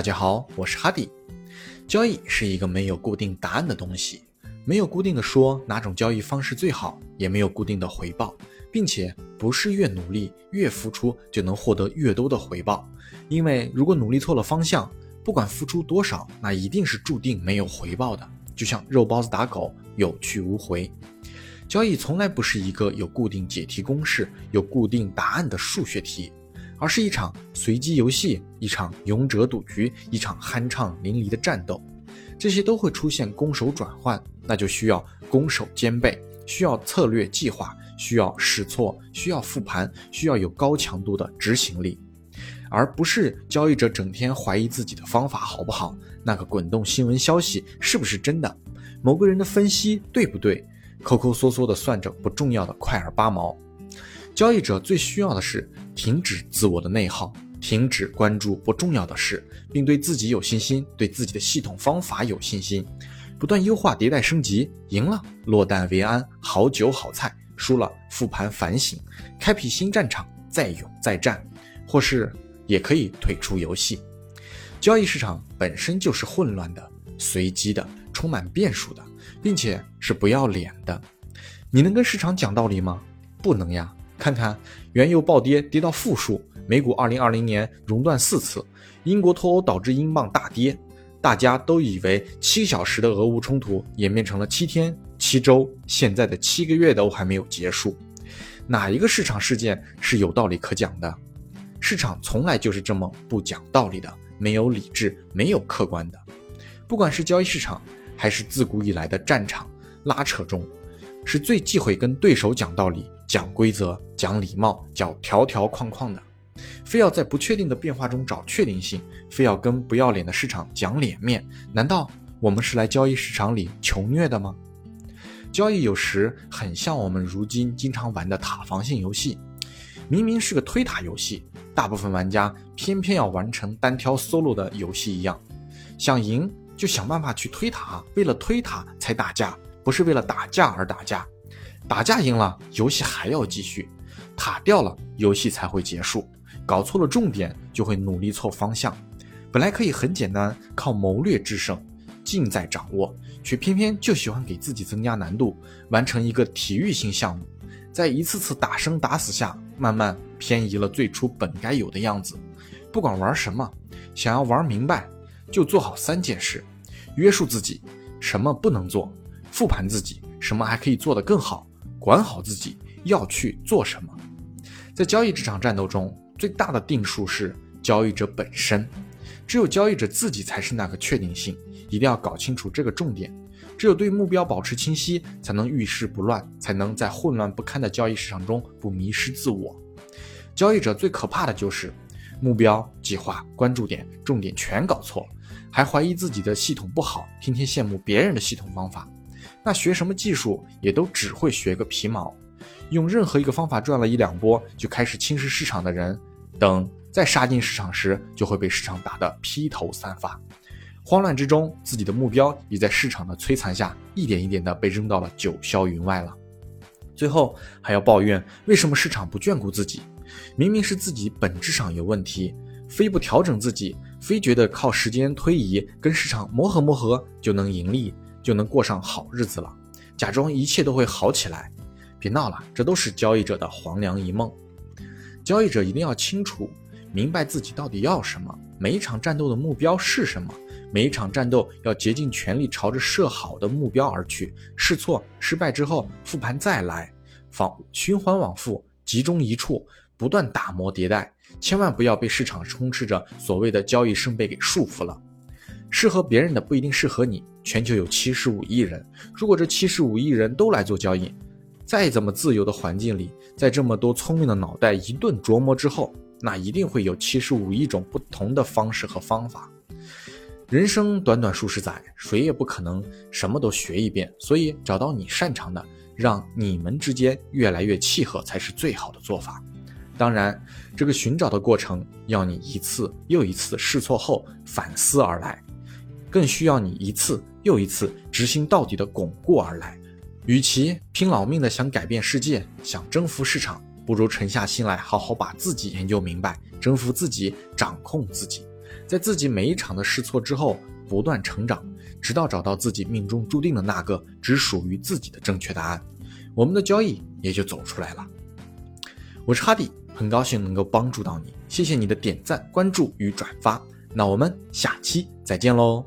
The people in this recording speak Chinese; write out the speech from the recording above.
大家好，我是哈迪。交易是一个没有固定答案的东西，没有固定的说哪种交易方式最好，也没有固定的回报，并且不是越努力越付出就能获得越多的回报。因为如果努力错了方向，不管付出多少，那一定是注定没有回报的。就像肉包子打狗，有去无回。交易从来不是一个有固定解题公式、有固定答案的数学题。而是一场随机游戏，一场勇者赌局，一场酣畅淋漓的战斗，这些都会出现攻守转换，那就需要攻守兼备，需要策略计划，需要试错，需要复盘，需要有高强度的执行力，而不是交易者整天怀疑自己的方法好不好，那个滚动新闻消息是不是真的，某个人的分析对不对，抠抠缩缩的算着不重要的快儿八毛。交易者最需要的是停止自我的内耗，停止关注不重要的事，并对自己有信心，对自己的系统方法有信心，不断优化、迭代、升级。赢了，落袋为安，好酒好菜；输了，复盘反省，开辟新战场，再勇再战，或是也可以退出游戏。交易市场本身就是混乱的、随机的、充满变数的，并且是不要脸的。你能跟市场讲道理吗？不能呀。看看原油暴跌，跌到负数；美股二零二零年熔断四次；英国脱欧导致英镑大跌。大家都以为七小时的俄乌冲突演变成了七天、七周，现在的七个月都还没有结束。哪一个市场事件是有道理可讲的？市场从来就是这么不讲道理的，没有理智，没有客观的。不管是交易市场，还是自古以来的战场拉扯中，是最忌讳跟对手讲道理。讲规则、讲礼貌、讲条条框框的，非要在不确定的变化中找确定性，非要跟不要脸的市场讲脸面，难道我们是来交易市场里求虐的吗？交易有时很像我们如今经常玩的塔防性游戏，明明是个推塔游戏，大部分玩家偏偏要完成单挑 solo 的游戏一样，想赢就想办法去推塔，为了推塔才打架，不是为了打架而打架。打架赢了，游戏还要继续；塔掉了，游戏才会结束。搞错了重点，就会努力错方向。本来可以很简单，靠谋略制胜，尽在掌握，却偏偏就喜欢给自己增加难度，完成一个体育性项目，在一次次打生打死下，慢慢偏移了最初本该有的样子。不管玩什么，想要玩明白，就做好三件事：约束自己，什么不能做；复盘自己，什么还可以做得更好。管好自己要去做什么，在交易这场战斗中，最大的定数是交易者本身。只有交易者自己才是那个确定性，一定要搞清楚这个重点。只有对目标保持清晰，才能遇事不乱，才能在混乱不堪的交易市场中不迷失自我。交易者最可怕的就是目标、计划、关注点、重点全搞错，还怀疑自己的系统不好，天天羡慕别人的系统方法。那学什么技术也都只会学个皮毛，用任何一个方法赚了一两波就开始轻视市场的人，等再杀进市场时，就会被市场打得披头散发。慌乱之中，自己的目标也在市场的摧残下，一点一点的被扔到了九霄云外了。最后还要抱怨为什么市场不眷顾自己？明明是自己本质上有问题，非不调整自己，非觉得靠时间推移跟市场磨合磨合就能盈利。就能过上好日子了，假装一切都会好起来，别闹了，这都是交易者的黄粱一梦。交易者一定要清楚明白自己到底要什么，每一场战斗的目标是什么，每一场战斗要竭尽全力朝着设好的目标而去，试错失败之后复盘再来，仿循环往复，集中一处，不断打磨迭代，千万不要被市场充斥着所谓的交易圣杯给束缚了。适合别人的不一定适合你。全球有七十五亿人，如果这七十五亿人都来做交易，再怎么自由的环境里，在这么多聪明的脑袋一顿琢磨之后，那一定会有七十五亿种不同的方式和方法。人生短短数十载，谁也不可能什么都学一遍，所以找到你擅长的，让你们之间越来越契合，才是最好的做法。当然，这个寻找的过程要你一次又一次试错后反思而来。更需要你一次又一次执行到底的巩固而来。与其拼老命的想改变世界、想征服市场，不如沉下心来好好把自己研究明白，征服自己，掌控自己。在自己每一场的试错之后不断成长，直到找到自己命中注定的那个只属于自己的正确答案，我们的交易也就走出来了。我是哈迪，很高兴能够帮助到你，谢谢你的点赞、关注与转发。那我们下期再见喽。